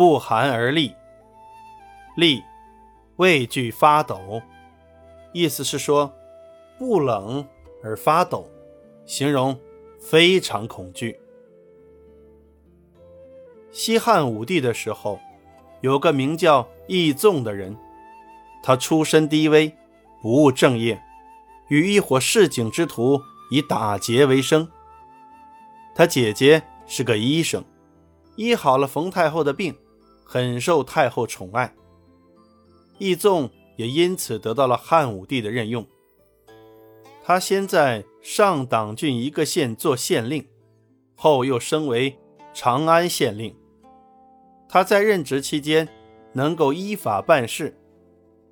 不寒而栗。栗，畏惧发抖，意思是说不冷而发抖，形容非常恐惧。西汉武帝的时候，有个名叫义纵的人，他出身低微，不务正业，与一伙市井之徒以打劫为生。他姐姐是个医生，医好了冯太后的病，很受太后宠爱。义纵也因此得到了汉武帝的任用。他先在上党郡一个县做县令，后又升为长安县令。他在任职期间能够依法办事，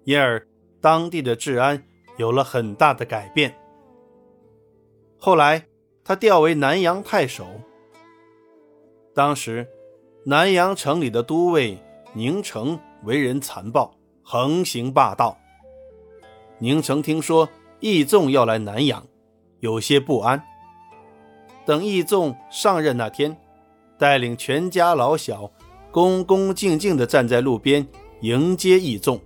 因而当地的治安有了很大的改变。后来他调为南阳太守。当时南阳城里的都尉宁城为人残暴，横行霸道。宁城听说义纵要来南阳，有些不安。等义纵上任那天，带领全家老小。恭恭敬敬地站在路边迎接义纵，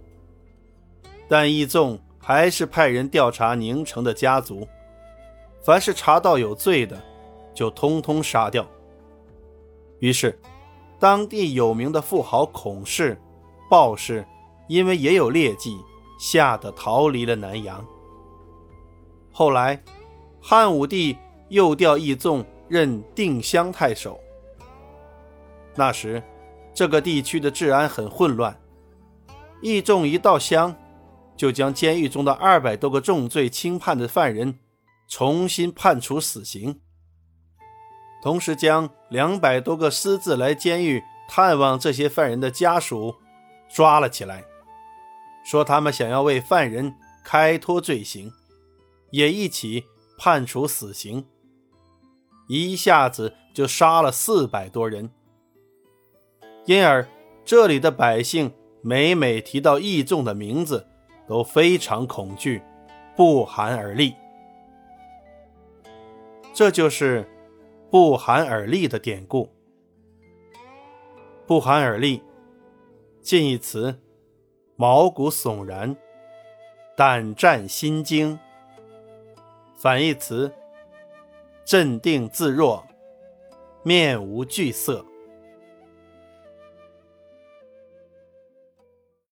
但义纵还是派人调查宁城的家族，凡是查到有罪的，就通通杀掉。于是，当地有名的富豪孔氏、鲍氏，因为也有劣迹，吓得逃离了南阳。后来，汉武帝又调义纵任定襄太守，那时。这个地区的治安很混乱，义纵一到乡，就将监狱中的二百多个重罪轻判的犯人重新判处死刑，同时将两百多个私自来监狱探望这些犯人的家属抓了起来，说他们想要为犯人开脱罪行，也一起判处死刑，一下子就杀了四百多人。因而，这里的百姓每每提到义纵的名字，都非常恐惧，不寒而栗。这就是“不寒而栗”的典故。“不寒而栗”近义词：毛骨悚然、胆战心惊；反义词：镇定自若、面无惧色。